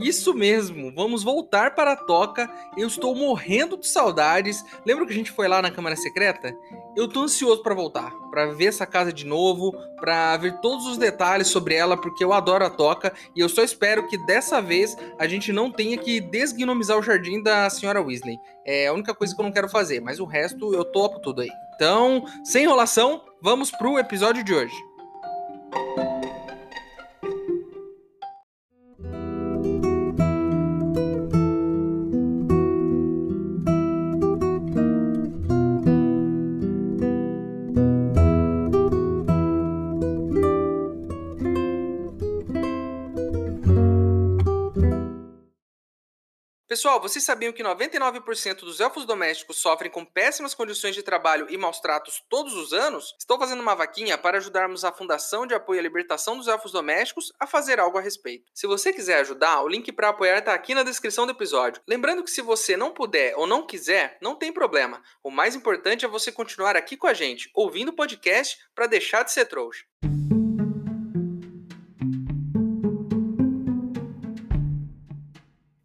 Isso mesmo, vamos voltar para a toca. Eu estou morrendo de saudades. Lembra que a gente foi lá na Câmara Secreta? Eu tô ansioso para voltar, para ver essa casa de novo, para ver todos os detalhes sobre ela, porque eu adoro a toca e eu só espero que dessa vez a gente não tenha que desgnomizar o jardim da senhora Weasley. É a única coisa que eu não quero fazer, mas o resto eu topo tudo aí. Então, sem enrolação, vamos pro episódio de hoje. Pessoal, vocês sabiam que 99% dos elfos domésticos sofrem com péssimas condições de trabalho e maus tratos todos os anos? Estou fazendo uma vaquinha para ajudarmos a Fundação de Apoio à Libertação dos Elfos Domésticos a fazer algo a respeito. Se você quiser ajudar, o link para apoiar está aqui na descrição do episódio. Lembrando que se você não puder ou não quiser, não tem problema. O mais importante é você continuar aqui com a gente, ouvindo o podcast para deixar de ser trouxa.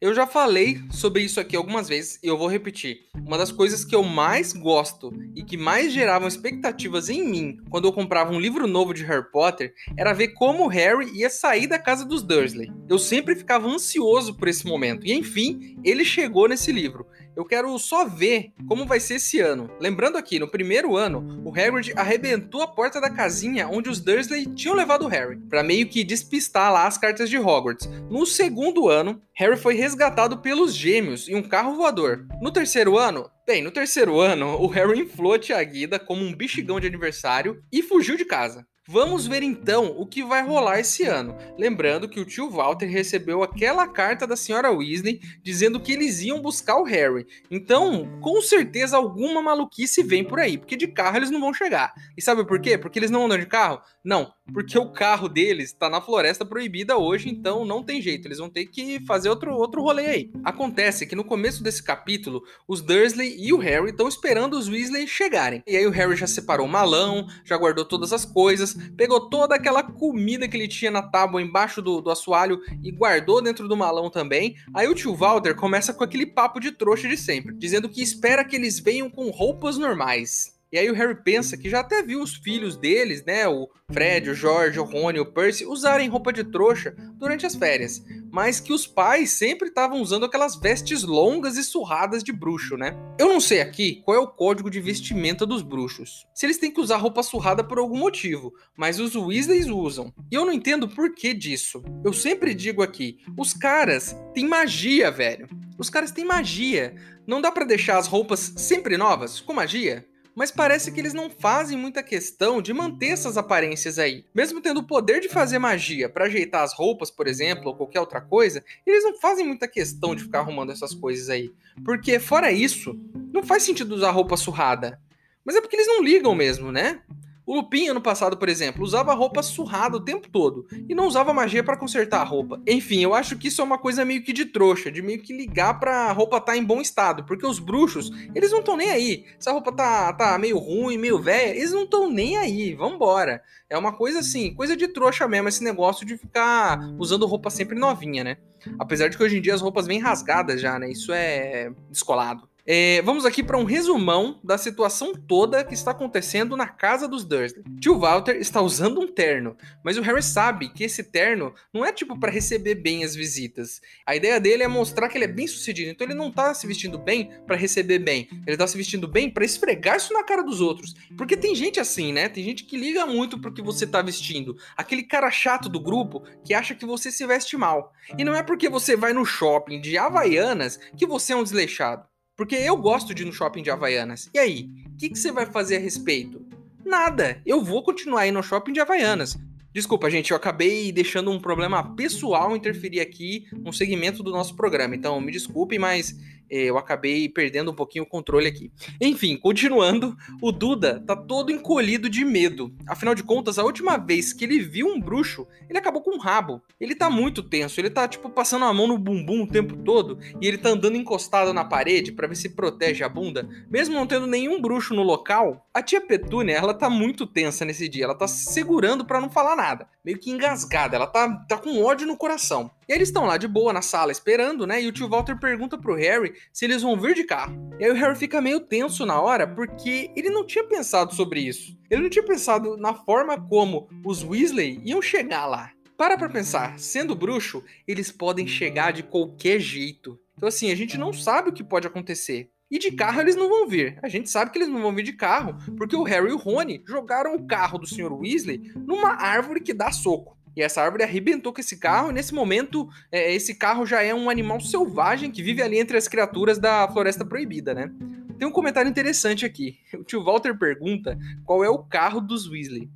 Eu já falei sobre isso aqui algumas vezes e eu vou repetir. Uma das coisas que eu mais gosto e que mais geravam expectativas em mim quando eu comprava um livro novo de Harry Potter era ver como Harry ia sair da casa dos Dursley. Eu sempre ficava ansioso por esse momento e enfim, ele chegou nesse livro. Eu quero só ver como vai ser esse ano. Lembrando aqui, no primeiro ano, o Hagrid arrebentou a porta da casinha onde os Dursley tinham levado o Harry, para meio que despistar lá as cartas de Hogwarts. No segundo ano, Harry foi resgatado pelos gêmeos em um carro voador. No terceiro ano, Bem, no terceiro ano, o Harry inflou a tia Guida como um bichigão de aniversário e fugiu de casa. Vamos ver então o que vai rolar esse ano. Lembrando que o tio Walter recebeu aquela carta da senhora Weasley dizendo que eles iam buscar o Harry. Então, com certeza alguma maluquice vem por aí, porque de carro eles não vão chegar. E sabe por quê? Porque eles não andam de carro? Não, porque o carro deles está na floresta proibida hoje, então não tem jeito, eles vão ter que fazer outro, outro rolê aí. Acontece que no começo desse capítulo, os Dursley e o Harry estão esperando os Weasley chegarem. E aí o Harry já separou o malão, já guardou todas as coisas, pegou toda aquela comida que ele tinha na tábua embaixo do, do assoalho e guardou dentro do malão também. Aí o tio Walter começa com aquele papo de trouxa de sempre, dizendo que espera que eles venham com roupas normais. E aí o Harry pensa que já até viu os filhos deles, né, o Fred, o George, o Rony, o Percy, usarem roupa de trouxa durante as férias, mas que os pais sempre estavam usando aquelas vestes longas e surradas de bruxo, né? Eu não sei aqui qual é o código de vestimenta dos bruxos. Se eles têm que usar roupa surrada por algum motivo, mas os Weasleys usam. E eu não entendo por que disso. Eu sempre digo aqui, os caras têm magia, velho. Os caras têm magia. Não dá para deixar as roupas sempre novas com magia? Mas parece que eles não fazem muita questão de manter essas aparências aí. Mesmo tendo o poder de fazer magia para ajeitar as roupas, por exemplo, ou qualquer outra coisa, eles não fazem muita questão de ficar arrumando essas coisas aí. Porque, fora isso, não faz sentido usar roupa surrada. Mas é porque eles não ligam mesmo, né? O Lupin, ano passado, por exemplo, usava roupa surrada o tempo todo e não usava magia para consertar a roupa. Enfim, eu acho que isso é uma coisa meio que de trouxa, de meio que ligar pra roupa tá em bom estado, porque os bruxos, eles não estão nem aí. Se a roupa tá, tá meio ruim, meio velha, eles não estão nem aí, vambora. É uma coisa assim, coisa de trouxa mesmo, esse negócio de ficar usando roupa sempre novinha, né? Apesar de que hoje em dia as roupas vêm rasgadas já, né? Isso é descolado. É, vamos aqui para um resumão da situação toda que está acontecendo na casa dos Dursley. Tio Walter está usando um terno, mas o Harry sabe que esse terno não é tipo para receber bem as visitas. A ideia dele é mostrar que ele é bem sucedido, então ele não está se vestindo bem para receber bem, ele está se vestindo bem para esfregar isso na cara dos outros. Porque tem gente assim, né? Tem gente que liga muito pro que você está vestindo. Aquele cara chato do grupo que acha que você se veste mal. E não é porque você vai no shopping de Havaianas que você é um desleixado. Porque eu gosto de ir no shopping de Havaianas. E aí, o que, que você vai fazer a respeito? Nada. Eu vou continuar aí no shopping de Havaianas. Desculpa, gente, eu acabei deixando um problema pessoal interferir aqui no segmento do nosso programa. Então, me desculpe, mas eu acabei perdendo um pouquinho o controle aqui. Enfim, continuando, o Duda tá todo encolhido de medo. Afinal de contas, a última vez que ele viu um bruxo, ele acabou com um rabo. Ele tá muito tenso, ele tá tipo passando a mão no bumbum o tempo todo e ele tá andando encostado na parede para ver se protege a bunda, mesmo não tendo nenhum bruxo no local. A tia Petúnia, ela tá muito tensa nesse dia, ela tá se segurando para não falar nada, meio que engasgada, ela tá, tá com ódio no coração. E eles estão lá de boa na sala esperando, né? E o tio Walter pergunta pro Harry se eles vão vir de carro. E aí o Harry fica meio tenso na hora porque ele não tinha pensado sobre isso. Ele não tinha pensado na forma como os Weasley iam chegar lá. Para pra pensar, sendo bruxo, eles podem chegar de qualquer jeito. Então assim, a gente não sabe o que pode acontecer. E de carro eles não vão vir. A gente sabe que eles não vão vir de carro, porque o Harry e o Rony jogaram o carro do Sr. Weasley numa árvore que dá soco. E essa árvore arrebentou com esse carro, e nesse momento, é, esse carro já é um animal selvagem que vive ali entre as criaturas da Floresta Proibida, né? Tem um comentário interessante aqui. O tio Walter pergunta qual é o carro dos Weasley.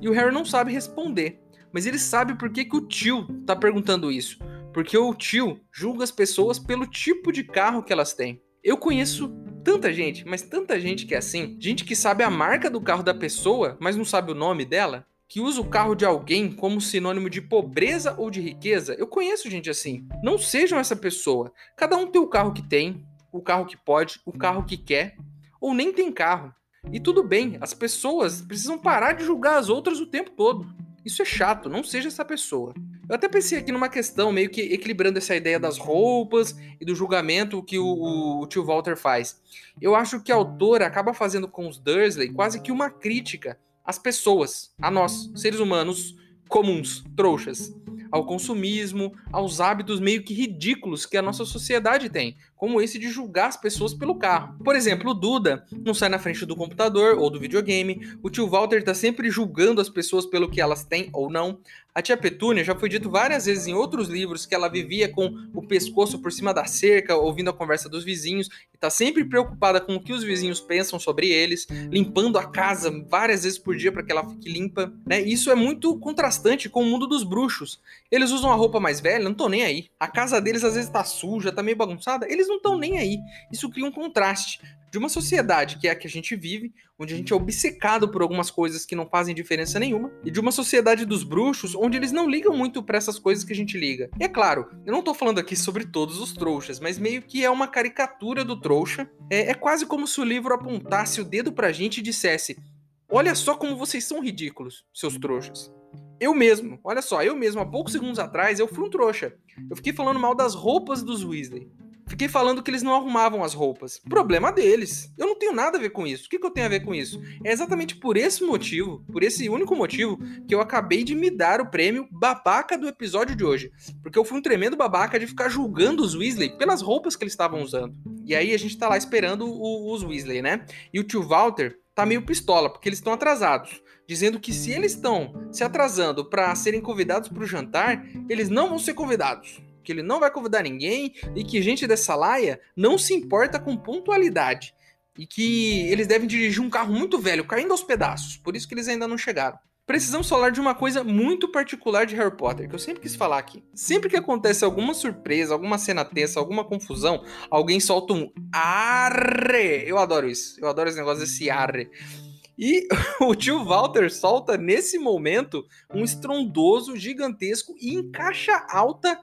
E o Harry não sabe responder. Mas ele sabe por que, que o tio tá perguntando isso. Porque o tio julga as pessoas pelo tipo de carro que elas têm. Eu conheço tanta gente, mas tanta gente que é assim. Gente que sabe a marca do carro da pessoa, mas não sabe o nome dela que usa o carro de alguém como sinônimo de pobreza ou de riqueza, eu conheço gente assim. Não sejam essa pessoa. Cada um tem o carro que tem, o carro que pode, o carro que quer, ou nem tem carro. E tudo bem, as pessoas precisam parar de julgar as outras o tempo todo. Isso é chato, não seja essa pessoa. Eu até pensei aqui numa questão, meio que equilibrando essa ideia das roupas e do julgamento que o, o, tio Walter faz. Eu acho que a autora acaba fazendo com os Dursley quase que uma crítica às pessoas, a nós, seres humanos comuns, trouxas, ao consumismo, aos hábitos meio que ridículos que a nossa sociedade tem, como esse de julgar as pessoas pelo carro. Por exemplo, o Duda não sai na frente do computador ou do videogame, o tio Walter está sempre julgando as pessoas pelo que elas têm ou não. A tia Petúnia já foi dito várias vezes em outros livros que ela vivia com o pescoço por cima da cerca, ouvindo a conversa dos vizinhos, e tá sempre preocupada com o que os vizinhos pensam sobre eles, limpando a casa várias vezes por dia para que ela fique limpa, né? Isso é muito contrastante com o mundo dos bruxos. Eles usam a roupa mais velha, não estão nem aí. A casa deles às vezes tá suja, tá meio bagunçada, eles não estão nem aí. Isso cria um contraste de uma sociedade que é a que a gente vive, onde a gente é obcecado por algumas coisas que não fazem diferença nenhuma, e de uma sociedade dos bruxos, onde eles não ligam muito para essas coisas que a gente liga. E é claro, eu não tô falando aqui sobre todos os trouxas, mas meio que é uma caricatura do trouxa. É, é quase como se o livro apontasse o dedo pra gente e dissesse: Olha só como vocês são ridículos, seus trouxas. Eu mesmo, olha só, eu mesmo, há poucos segundos atrás, eu fui um trouxa. Eu fiquei falando mal das roupas dos Weasley. Fiquei falando que eles não arrumavam as roupas. Problema deles. Eu não tenho nada a ver com isso. O que, que eu tenho a ver com isso? É exatamente por esse motivo, por esse único motivo, que eu acabei de me dar o prêmio babaca do episódio de hoje. Porque eu fui um tremendo babaca de ficar julgando os Weasley pelas roupas que eles estavam usando. E aí a gente tá lá esperando o, os Weasley, né? E o tio Walter tá meio pistola, porque eles estão atrasados. Dizendo que se eles estão se atrasando para serem convidados para o jantar, eles não vão ser convidados que ele não vai convidar ninguém e que gente dessa laia não se importa com pontualidade. E que eles devem dirigir um carro muito velho, caindo aos pedaços. Por isso que eles ainda não chegaram. Precisamos falar de uma coisa muito particular de Harry Potter, que eu sempre quis falar aqui. Sempre que acontece alguma surpresa, alguma cena tensa, alguma confusão, alguém solta um arre. Eu adoro isso. Eu adoro esse negócio desse arre. E o tio Walter solta nesse momento um estrondoso, gigantesco e em caixa alta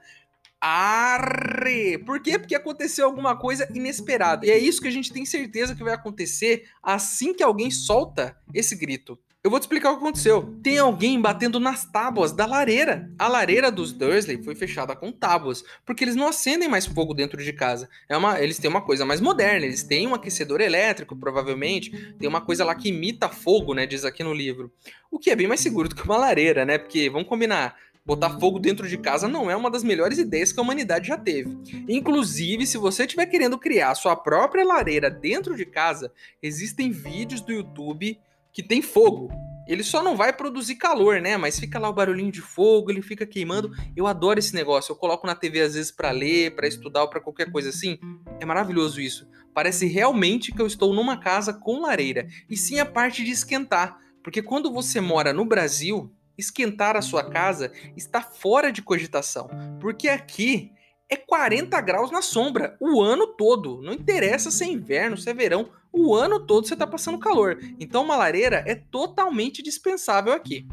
Arre! Por quê? Porque aconteceu alguma coisa inesperada. E é isso que a gente tem certeza que vai acontecer assim que alguém solta esse grito. Eu vou te explicar o que aconteceu. Tem alguém batendo nas tábuas da lareira. A lareira dos Dursley foi fechada com tábuas, porque eles não acendem mais fogo dentro de casa. É uma, eles têm uma coisa mais moderna, eles têm um aquecedor elétrico, provavelmente. Tem uma coisa lá que imita fogo, né? Diz aqui no livro. O que é bem mais seguro do que uma lareira, né? Porque, vamos combinar, Botar fogo dentro de casa não é uma das melhores ideias que a humanidade já teve. Inclusive, se você estiver querendo criar sua própria lareira dentro de casa, existem vídeos do YouTube que tem fogo. Ele só não vai produzir calor, né? Mas fica lá o barulhinho de fogo, ele fica queimando. Eu adoro esse negócio. Eu coloco na TV às vezes para ler, para estudar ou para qualquer coisa assim. É maravilhoso isso. Parece realmente que eu estou numa casa com lareira. E sim a parte de esquentar, porque quando você mora no Brasil, esquentar a sua casa está fora de cogitação, porque aqui é 40 graus na sombra o ano todo. Não interessa se é inverno, se é verão, o ano todo você está passando calor. Então uma lareira é totalmente dispensável aqui.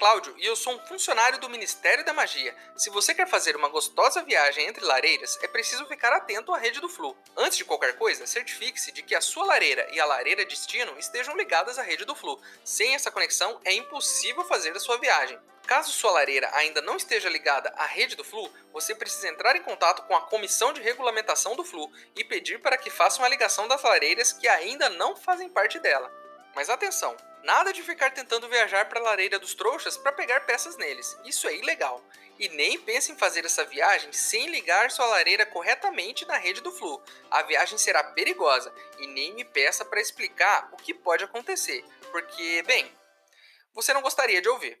Cláudio e eu sou um funcionário do Ministério da Magia. Se você quer fazer uma gostosa viagem entre lareiras, é preciso ficar atento à rede do Flu. Antes de qualquer coisa, certifique-se de que a sua lareira e a lareira destino estejam ligadas à rede do Flu. Sem essa conexão, é impossível fazer a sua viagem. Caso sua lareira ainda não esteja ligada à rede do Flu, você precisa entrar em contato com a Comissão de Regulamentação do Flu e pedir para que façam a ligação das lareiras que ainda não fazem parte dela. Mas atenção, nada de ficar tentando viajar para a lareira dos trouxas para pegar peças neles. Isso é ilegal. E nem pense em fazer essa viagem sem ligar sua lareira corretamente na rede do Flu. A viagem será perigosa e nem me peça para explicar o que pode acontecer, porque, bem, você não gostaria de ouvir.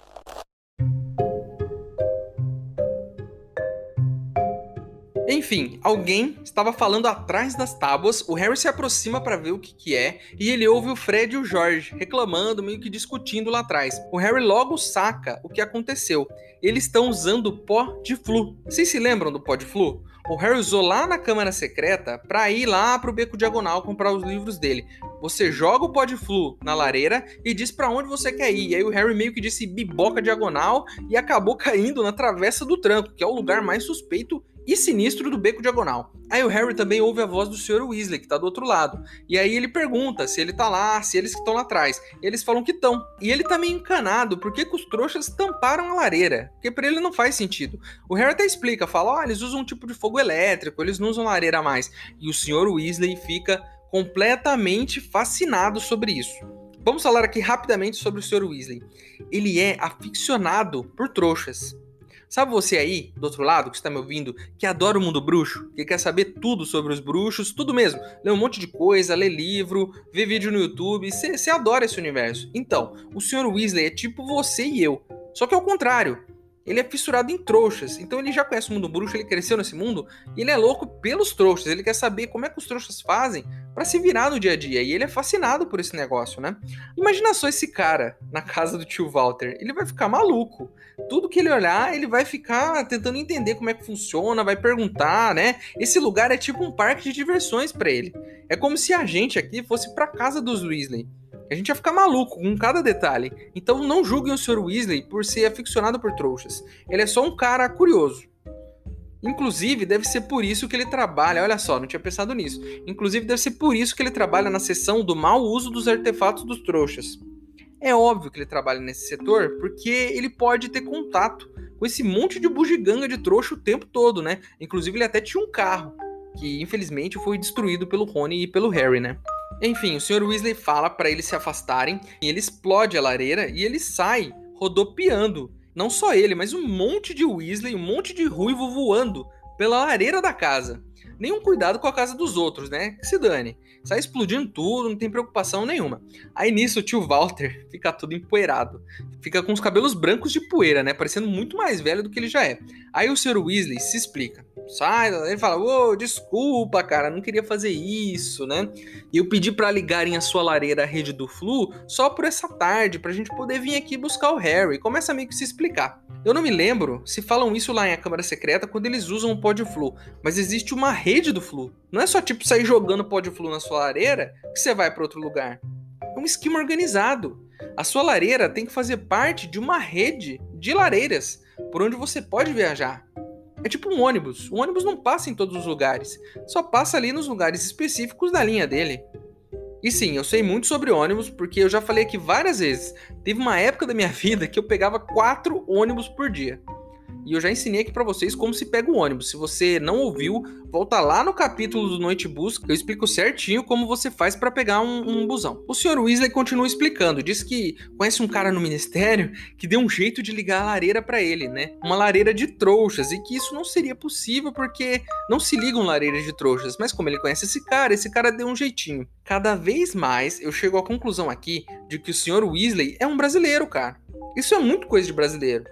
Enfim, alguém estava falando atrás das tábuas, o Harry se aproxima para ver o que, que é, e ele ouve o Fred e o George reclamando, meio que discutindo lá atrás. O Harry logo saca o que aconteceu. Eles estão usando pó de flu. Vocês se lembram do pó de flu? O Harry usou lá na câmara secreta para ir lá pro beco diagonal comprar os livros dele. Você joga o pó de flu na lareira e diz para onde você quer ir. E aí o Harry meio que disse biboca diagonal e acabou caindo na travessa do tranco, que é o lugar mais suspeito e sinistro do beco diagonal. Aí o Harry também ouve a voz do Sr. Weasley, que tá do outro lado. E aí ele pergunta se ele tá lá, se eles que estão lá atrás. Eles falam que estão. E ele tá meio encanado, porque que os trouxas tamparam a lareira? Porque para ele não faz sentido. O Harry até explica, fala, ó, oh, eles usam um tipo de fogo elétrico, eles não usam lareira mais. E o Sr. Weasley fica completamente fascinado sobre isso. Vamos falar aqui rapidamente sobre o Sr. Weasley. Ele é aficionado por trouxas. Sabe você aí, do outro lado, que está me ouvindo, que adora o mundo bruxo, que quer saber tudo sobre os bruxos, tudo mesmo, lê um monte de coisa, lê livro, vê vídeo no YouTube, você adora esse universo. Então, o Sr. Weasley é tipo você e eu, só que ao contrário. Ele é fissurado em trouxas, então ele já conhece o mundo bruxo, ele cresceu nesse mundo e ele é louco pelos trouxas. Ele quer saber como é que os trouxas fazem para se virar no dia a dia e ele é fascinado por esse negócio, né? Imagina só esse cara na casa do tio Walter, ele vai ficar maluco. Tudo que ele olhar, ele vai ficar tentando entender como é que funciona, vai perguntar, né? Esse lugar é tipo um parque de diversões para ele. É como se a gente aqui fosse para casa dos Weasley. A gente ia ficar maluco com cada detalhe. Então não julguem o Sr. Weasley por ser aficionado por trouxas. Ele é só um cara curioso. Inclusive, deve ser por isso que ele trabalha. Olha só, não tinha pensado nisso. Inclusive, deve ser por isso que ele trabalha na seção do mau uso dos artefatos dos trouxas. É óbvio que ele trabalha nesse setor porque ele pode ter contato com esse monte de bugiganga de trouxa o tempo todo, né? Inclusive, ele até tinha um carro que infelizmente foi destruído pelo Rony e pelo Harry, né? Enfim, o Sr. Weasley fala para eles se afastarem e ele explode a lareira e ele sai rodopiando. Não só ele, mas um monte de Weasley, um monte de ruivo voando pela lareira da casa. Nenhum cuidado com a casa dos outros, né? Que se dane. Sai explodindo tudo, não tem preocupação nenhuma. Aí nisso o tio Walter fica todo empoeirado. Fica com os cabelos brancos de poeira, né? Parecendo muito mais velho do que ele já é. Aí o Sr. Weasley se explica sai, ele fala, ô, oh, desculpa, cara, não queria fazer isso, né? E eu pedi para ligarem a sua lareira à rede do Flu só por essa tarde, pra gente poder vir aqui buscar o Harry. Começa meio que se explicar. Eu não me lembro se falam isso lá em A Câmara Secreta quando eles usam o pó de Flu, mas existe uma rede do Flu. Não é só tipo sair jogando pó de Flu na sua lareira que você vai para outro lugar. É um esquema organizado. A sua lareira tem que fazer parte de uma rede de lareiras por onde você pode viajar. É tipo um ônibus. O ônibus não passa em todos os lugares, só passa ali nos lugares específicos da linha dele. E sim, eu sei muito sobre ônibus porque eu já falei aqui várias vezes. Teve uma época da minha vida que eu pegava quatro ônibus por dia. E eu já ensinei aqui para vocês como se pega o ônibus. Se você não ouviu, volta lá no capítulo do Noite Busca, eu explico certinho como você faz para pegar um, um, busão. O Sr. Weasley continua explicando, diz que conhece um cara no ministério que deu um jeito de ligar a lareira para ele, né? Uma lareira de trouxas, e que isso não seria possível porque não se ligam lareiras de trouxas. Mas como ele conhece esse cara, esse cara deu um jeitinho. Cada vez mais eu chego à conclusão aqui de que o Sr. Weasley é um brasileiro, cara. Isso é muito coisa de brasileiro.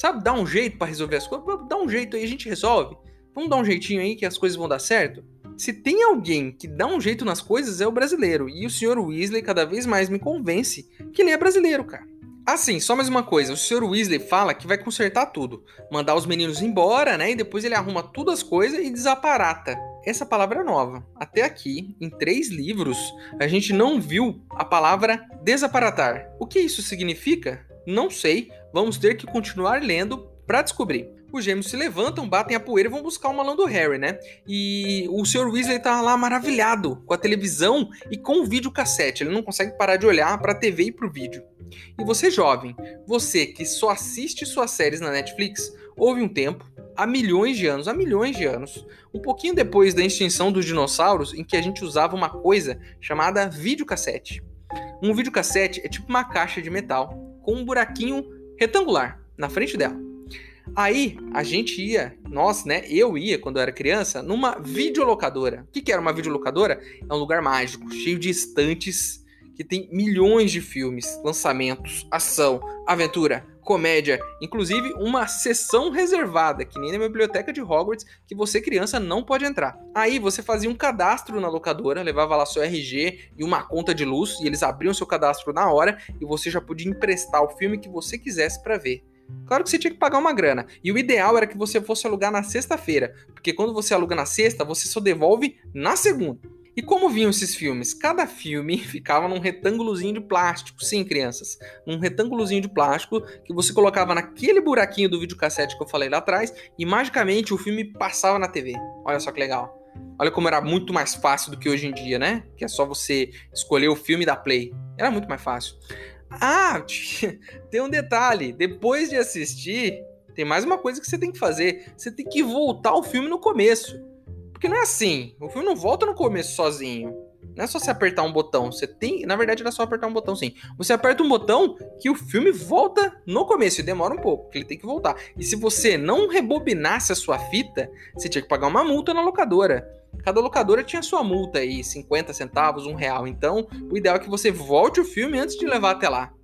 Sabe, dá um jeito para resolver as coisas, dá um jeito aí, a gente resolve. Vamos dar um jeitinho aí que as coisas vão dar certo? Se tem alguém que dá um jeito nas coisas, é o brasileiro. E o Sr. Weasley cada vez mais me convence que ele é brasileiro, cara. Assim, só mais uma coisa, o Sr. Weasley fala que vai consertar tudo, mandar os meninos embora, né? E depois ele arruma tudo as coisas e desaparata. Essa palavra é nova. Até aqui, em três livros, a gente não viu a palavra desaparatar. O que isso significa? Não sei, vamos ter que continuar lendo para descobrir. Os gêmeos se levantam, batem a poeira e vão buscar o malão do Harry, né? E o Sr. Weasley tá lá maravilhado com a televisão e com o videocassete. Ele não consegue parar de olhar para a TV e para o vídeo. E você, jovem, você que só assiste suas séries na Netflix, houve um tempo, há milhões de anos, há milhões de anos, um pouquinho depois da extinção dos dinossauros, em que a gente usava uma coisa chamada videocassete. Um videocassete é tipo uma caixa de metal com um buraquinho retangular na frente dela. Aí a gente ia, nós, né? Eu ia quando eu era criança, numa videolocadora. O que, que era uma videolocadora? É um lugar mágico, cheio de estantes que tem milhões de filmes, lançamentos, ação, aventura, comédia, inclusive uma sessão reservada, que nem na biblioteca de Hogwarts, que você criança não pode entrar. Aí você fazia um cadastro na locadora, levava lá seu RG e uma conta de luz, e eles abriam seu cadastro na hora e você já podia emprestar o filme que você quisesse para ver. Claro que você tinha que pagar uma grana. E o ideal era que você fosse alugar na sexta-feira, porque quando você aluga na sexta, você só devolve na segunda. E como vinham esses filmes? Cada filme ficava num retângulozinho de plástico, sim, crianças, num retângulozinho de plástico que você colocava naquele buraquinho do videocassete que eu falei lá atrás e magicamente o filme passava na TV. Olha só que legal. Olha como era muito mais fácil do que hoje em dia, né? Que é só você escolher o filme da Play. Era muito mais fácil. Ah, tem um detalhe. Depois de assistir, tem mais uma coisa que você tem que fazer. Você tem que voltar o filme no começo. Porque não é assim. O filme não volta no começo sozinho. Não é só você apertar um botão. Você tem. Na verdade, era só apertar um botão, sim. Você aperta um botão que o filme volta no começo. E demora um pouco, porque ele tem que voltar. E se você não rebobinasse a sua fita, você tinha que pagar uma multa na locadora. Cada locadora tinha sua multa aí, 50 centavos, um real. Então, o ideal é que você volte o filme antes de levar até lá.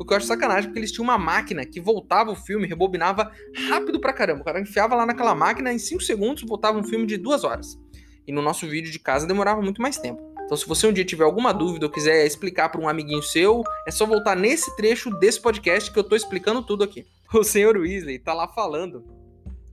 O que eu acho sacanagem, porque eles tinham uma máquina que voltava o filme, rebobinava rápido pra caramba. O cara enfiava lá naquela máquina, em 5 segundos voltava um filme de 2 horas. E no nosso vídeo de casa demorava muito mais tempo. Então, se você um dia tiver alguma dúvida ou quiser explicar para um amiguinho seu, é só voltar nesse trecho desse podcast que eu tô explicando tudo aqui. O senhor Weasley tá lá falando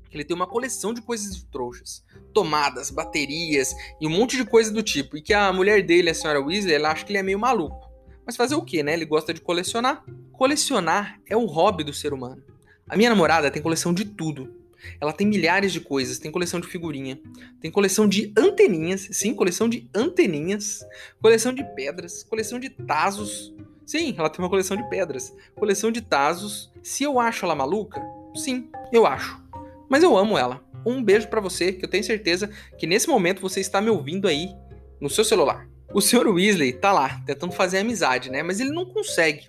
que ele tem uma coleção de coisas de trouxas. Tomadas, baterias e um monte de coisa do tipo. E que a mulher dele, a senhora Weasley, ela acha que ele é meio maluco. Mas fazer o que, né? Ele gosta de colecionar. Colecionar é o hobby do ser humano. A minha namorada tem coleção de tudo. Ela tem milhares de coisas, tem coleção de figurinha, tem coleção de anteninhas, sim, coleção de anteninhas, coleção de pedras, coleção de tazos. Sim, ela tem uma coleção de pedras, coleção de tazos. Se eu acho ela maluca, sim, eu acho. Mas eu amo ela. Um beijo para você, que eu tenho certeza que nesse momento você está me ouvindo aí no seu celular. O Sr. Weasley tá lá, tentando fazer amizade, né? Mas ele não consegue.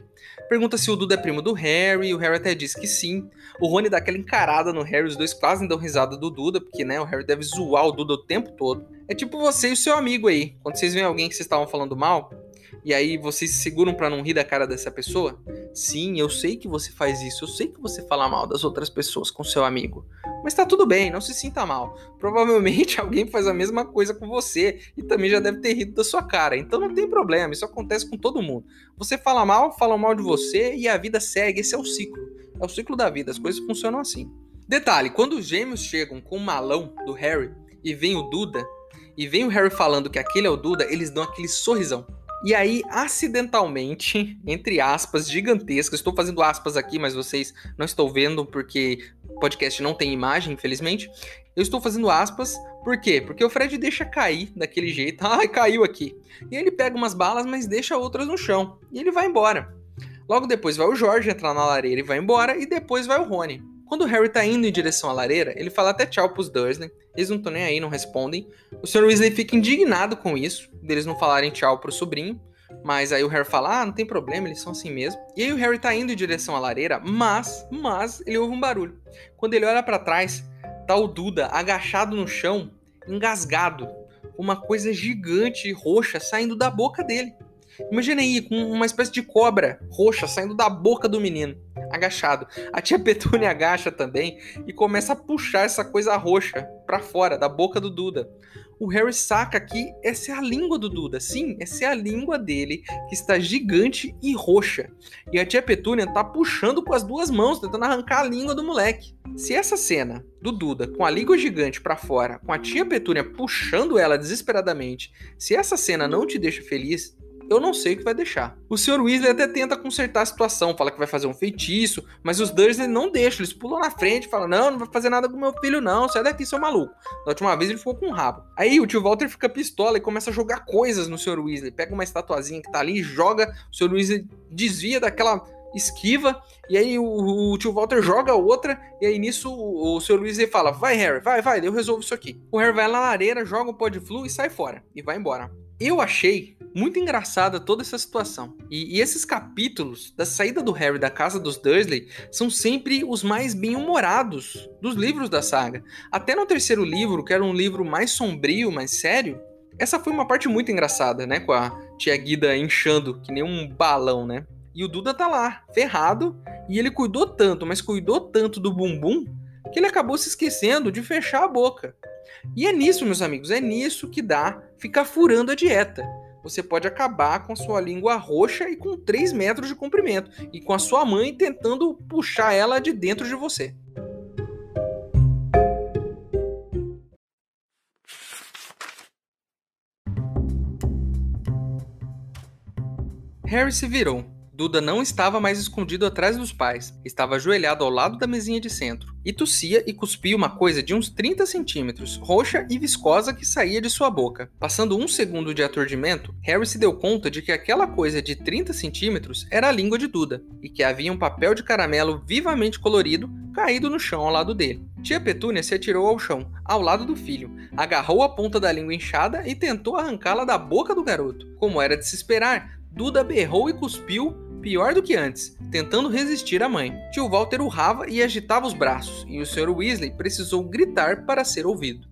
Pergunta se o Duda é primo do Harry, o Harry até diz que sim. O Rony dá aquela encarada no Harry, os dois quase dão risada do Duda, porque, né, o Harry deve zoar o Duda o tempo todo. É tipo você e o seu amigo aí. Quando vocês veem alguém que vocês estavam falando mal, e aí vocês se seguram para não rir da cara dessa pessoa? Sim, eu sei que você faz isso, eu sei que você fala mal das outras pessoas com seu amigo. Mas tá tudo bem, não se sinta mal. Provavelmente alguém faz a mesma coisa com você e também já deve ter rido da sua cara. Então não tem problema, isso acontece com todo mundo. Você fala mal, falam mal de você e a vida segue. Esse é o ciclo. É o ciclo da vida, as coisas funcionam assim. Detalhe, quando os gêmeos chegam com o malão do Harry e vem o Duda, e vem o Harry falando que aquele é o Duda, eles dão aquele sorrisão. E aí, acidentalmente, entre aspas, gigantescas, estou fazendo aspas aqui, mas vocês não estão vendo porque o podcast não tem imagem, infelizmente. Eu estou fazendo aspas, por quê? Porque o Fred deixa cair daquele jeito. Ai, caiu aqui. E ele pega umas balas, mas deixa outras no chão. E ele vai embora. Logo depois vai o Jorge entrar na lareira e vai embora, e depois vai o Rony. Quando o Harry tá indo em direção à lareira, ele fala até tchau pros Dursley. Eles não estão nem aí, não respondem. O Sr. Weasley fica indignado com isso, deles não falarem tchau pro sobrinho. Mas aí o Harry fala: Ah, não tem problema, eles são assim mesmo. E aí o Harry tá indo em direção à lareira, mas, mas, ele ouve um barulho. Quando ele olha para trás, tá o Duda agachado no chão, engasgado. Uma coisa gigante roxa saindo da boca dele. Imagina aí, com uma espécie de cobra roxa saindo da boca do menino, agachado. A tia Petúnia agacha também e começa a puxar essa coisa roxa para fora da boca do Duda o Harry saca que essa é a língua do Duda. Sim, essa é a língua dele, que está gigante e roxa. E a tia Petúnia tá puxando com as duas mãos, tentando arrancar a língua do moleque. Se essa cena do Duda com a língua gigante para fora, com a tia Petúnia puxando ela desesperadamente, se essa cena não te deixa feliz, eu não sei o que vai deixar. O Sr. Weasley até tenta consertar a situação, fala que vai fazer um feitiço, mas os Dursley não deixam, eles pulam na frente e falam: Não, não vai fazer nada com meu filho, não, sai daqui, seu maluco. Da última vez ele ficou com um rabo. Aí o tio Walter fica pistola e começa a jogar coisas no Sr. Weasley. Pega uma estatuazinha que tá ali, joga, o Sr. Weasley desvia daquela esquiva, e aí o, o, tio Walter joga outra, e aí nisso o, o Sr. Weasley fala: Vai, Harry, vai, vai, eu resolvo isso aqui. O Harry vai na lareira, joga o pó de flu e sai fora, e vai embora. Eu achei muito engraçada toda essa situação. E, e, esses capítulos da saída do Harry da casa dos Dursley são sempre os mais bem-humorados dos livros da saga. Até no terceiro livro, que era um livro mais sombrio, mais sério, essa foi uma parte muito engraçada, né? Com a tia Guida inchando, que nem um balão, né? E o Duda tá lá, ferrado, e ele cuidou tanto, mas cuidou tanto do bumbum, que ele acabou se esquecendo de fechar a boca. E é nisso, meus amigos, é nisso que dá ficar furando a dieta você pode acabar com a sua língua roxa e com 3 metros de comprimento, e com a sua mãe tentando puxar ela de dentro de você. Harry se virou Duda não estava mais escondido atrás dos pais, estava ajoelhado ao lado da mesinha de centro, e tossia e cuspia uma coisa de uns 30 centímetros, roxa e viscosa que saía de sua boca. Passando um segundo de aturdimento, Harry se deu conta de que aquela coisa de 30 centímetros era a língua de Duda, e que havia um papel de caramelo vivamente colorido caído no chão ao lado dele. Tia Petúnia se atirou ao chão, ao lado do filho, agarrou a ponta da língua inchada e tentou arrancá-la da boca do garoto. Como era de se esperar, Duda berrou e cuspiu pior do que antes, tentando resistir à mãe. Tio Walter urrava e agitava os braços, e o Sr. Weasley precisou gritar para ser ouvido.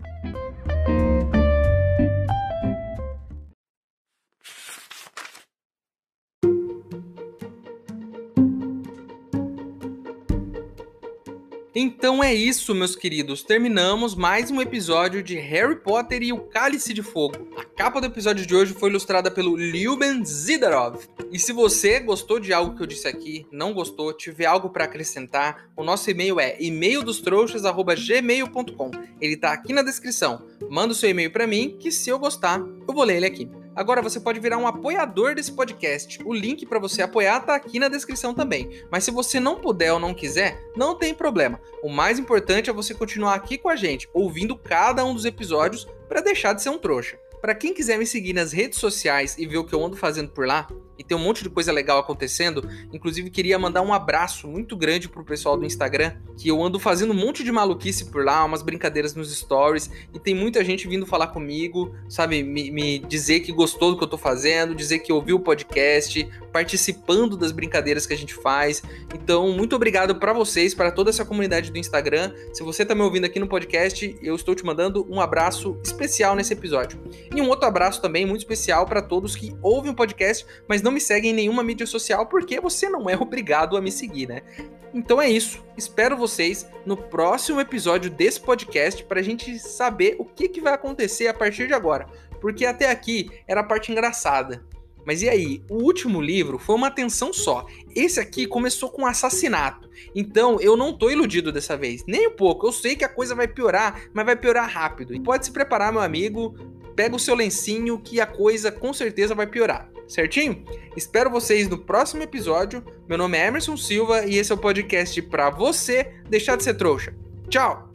Então é isso, meus queridos. Terminamos mais um episódio de Harry Potter e o Cálice de Fogo. A capa do episódio de hoje foi ilustrada pelo Lyuben Zidarov. E se você gostou de algo que eu disse aqui, não gostou, tiver algo para acrescentar, o nosso e-mail é e-maildostrouxas@gmail.com. Ele tá aqui na descrição. Manda o seu e-mail para mim, que se eu gostar, eu vou ler ele aqui. Agora você pode virar um apoiador desse podcast. O link para você apoiar tá aqui na descrição também. Mas se você não puder ou não quiser, não tem problema. O mais importante é você continuar aqui com a gente, ouvindo cada um dos episódios para deixar de ser um trouxa. Para quem quiser me seguir nas redes sociais e ver o que eu ando fazendo por lá, e tem um monte de coisa legal acontecendo. Inclusive, queria mandar um abraço muito grande pro pessoal do Instagram, que eu ando fazendo um monte de maluquice por lá, umas brincadeiras nos stories, e tem muita gente vindo falar comigo, sabe, me, me dizer que gostou do que eu tô fazendo, dizer que ouviu o podcast, participando das brincadeiras que a gente faz. Então, muito obrigado para vocês, para toda essa comunidade do Instagram. Se você tá me ouvindo aqui no podcast, eu estou te mandando um abraço especial nesse episódio. E um outro abraço também muito especial para todos que ouvem o podcast, mas não me segue em nenhuma mídia social porque você não é obrigado a me seguir, né? Então é isso. Espero vocês no próximo episódio desse podcast para a gente saber o que, que vai acontecer a partir de agora. Porque até aqui era a parte engraçada. Mas e aí? O último livro foi uma atenção só. Esse aqui começou com assassinato. Então eu não tô iludido dessa vez. Nem um pouco. Eu sei que a coisa vai piorar, mas vai piorar rápido. E pode se preparar, meu amigo. Pega o seu lencinho que a coisa com certeza vai piorar certinho? Espero vocês no próximo episódio. Meu nome é Emerson Silva e esse é o podcast para você deixar de ser trouxa. Tchau!